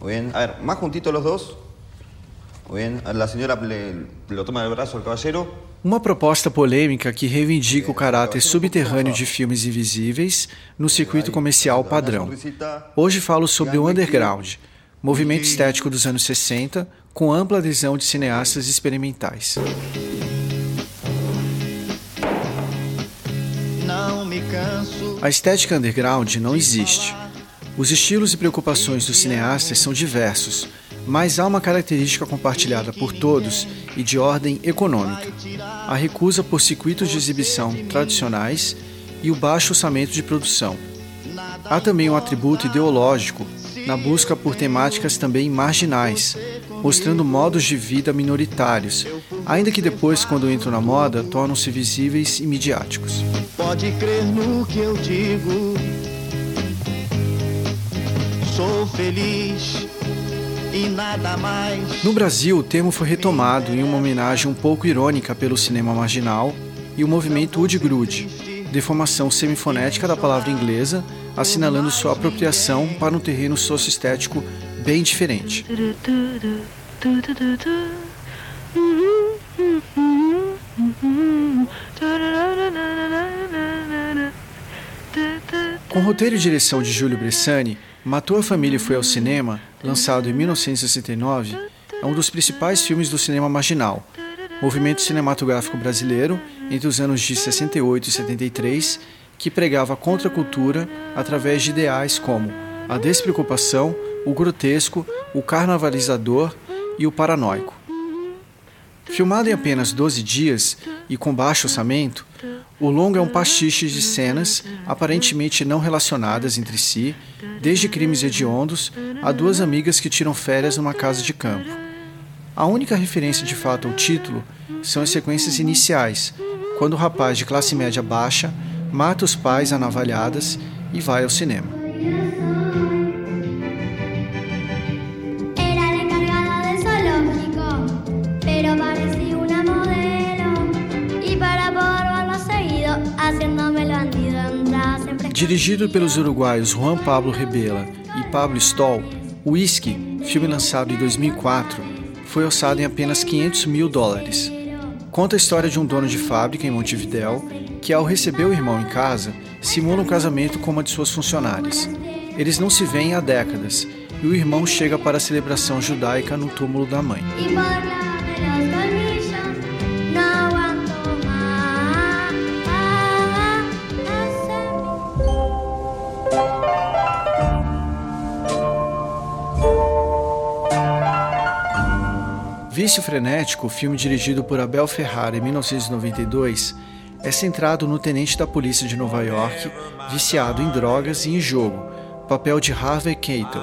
Muy bien. A ver, más juntitos los dos. Muy bien. La señora le, lo toma del brazo al caballero. Uma proposta polêmica que reivindica o caráter subterrâneo de filmes invisíveis no circuito comercial padrão. Hoje falo sobre o underground, movimento estético dos anos 60, com ampla adesão de cineastas experimentais. A estética underground não existe. Os estilos e preocupações dos cineastas são diversos, mas há uma característica compartilhada por todos e de ordem econômica: a recusa por circuitos de exibição tradicionais e o baixo orçamento de produção. Há também um atributo ideológico na busca por temáticas também marginais, mostrando modos de vida minoritários, ainda que depois, quando entram na moda, tornam-se visíveis e midiáticos. Pode crer no que eu digo sou feliz e nada mais. No Brasil, o termo foi retomado em uma homenagem um pouco irônica pelo cinema marginal e o movimento Udgrude, deformação semifonética da palavra inglesa, assinalando sua apropriação para um terreno socioestético bem diferente. Com roteiro e direção de Júlio Bressani, Matou a Família Foi ao Cinema, lançado em 1969, é um dos principais filmes do cinema marginal, movimento cinematográfico brasileiro entre os anos de 68 e 73, que pregava a contracultura através de ideais como a despreocupação, o grotesco, o carnavalizador e o paranoico. Filmado em apenas 12 dias e com baixo orçamento, o longa é um pastiche de cenas aparentemente não relacionadas entre si, desde crimes hediondos a duas amigas que tiram férias numa casa de campo. A única referência de fato ao título são as sequências iniciais, quando o rapaz de classe média baixa mata os pais a navalhadas e vai ao cinema. Dirigido pelos uruguaios Juan Pablo Rebela e Pablo Stoll, Whisky, filme lançado em 2004, foi orçado em apenas 500 mil dólares. Conta a história de um dono de fábrica em Montevidéu que, ao receber o irmão em casa, simula um casamento com uma de suas funcionárias. Eles não se veem há décadas e o irmão chega para a celebração judaica no túmulo da mãe. Vício Frenético, filme dirigido por Abel Ferrara em 1992, é centrado no tenente da polícia de Nova York, viciado em drogas e em jogo, papel de Harvey Keitel.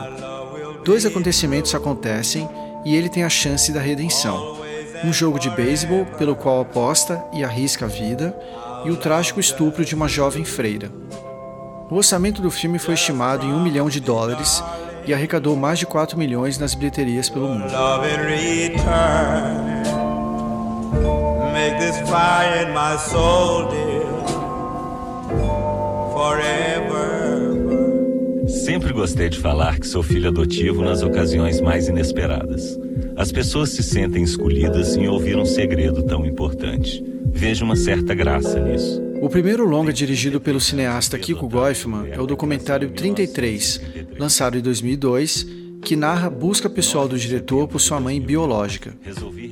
Dois acontecimentos acontecem e ele tem a chance da redenção. Um jogo de beisebol pelo qual aposta e arrisca a vida, e o trágico estupro de uma jovem freira. O orçamento do filme foi estimado em um milhão de dólares e arrecadou mais de 4 milhões nas bilheterias pelo mundo. Sempre gostei de falar que sou filho adotivo nas ocasiões mais inesperadas. As pessoas se sentem escolhidas em ouvir um segredo tão importante. Vejo uma certa graça nisso. O primeiro longa dirigido pelo cineasta Kiko Goifman é o documentário 33, lançado em 2002, que narra a busca pessoal do diretor por sua mãe biológica.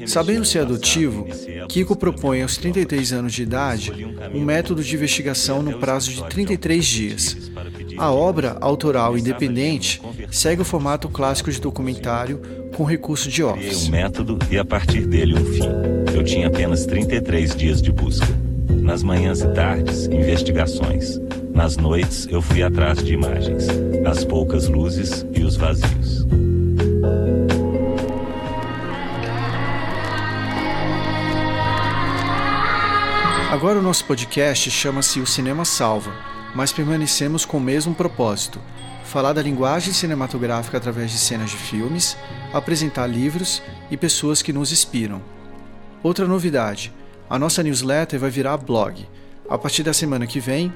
Sabendo ser adotivo, Kiko propõe aos 33 anos de idade um método de investigação no prazo de 33 dias. A obra, autoral independente, segue o formato clássico de documentário com recurso de office. um método e a partir dele um fim. Eu tinha apenas 33 dias de busca. Nas manhãs e tardes, investigações. Nas noites, eu fui atrás de imagens, as poucas luzes e os vazios. Agora o nosso podcast chama-se O Cinema Salva, mas permanecemos com o mesmo propósito: falar da linguagem cinematográfica através de cenas de filmes, apresentar livros e pessoas que nos inspiram. Outra novidade: a nossa newsletter vai virar blog. A partir da semana que vem,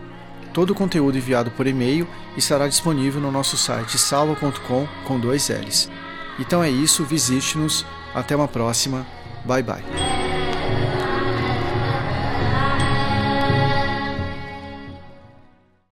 Todo o conteúdo enviado por e-mail estará disponível no nosso site salva.com com dois L's. Então é isso, visite-nos, até uma próxima, bye bye.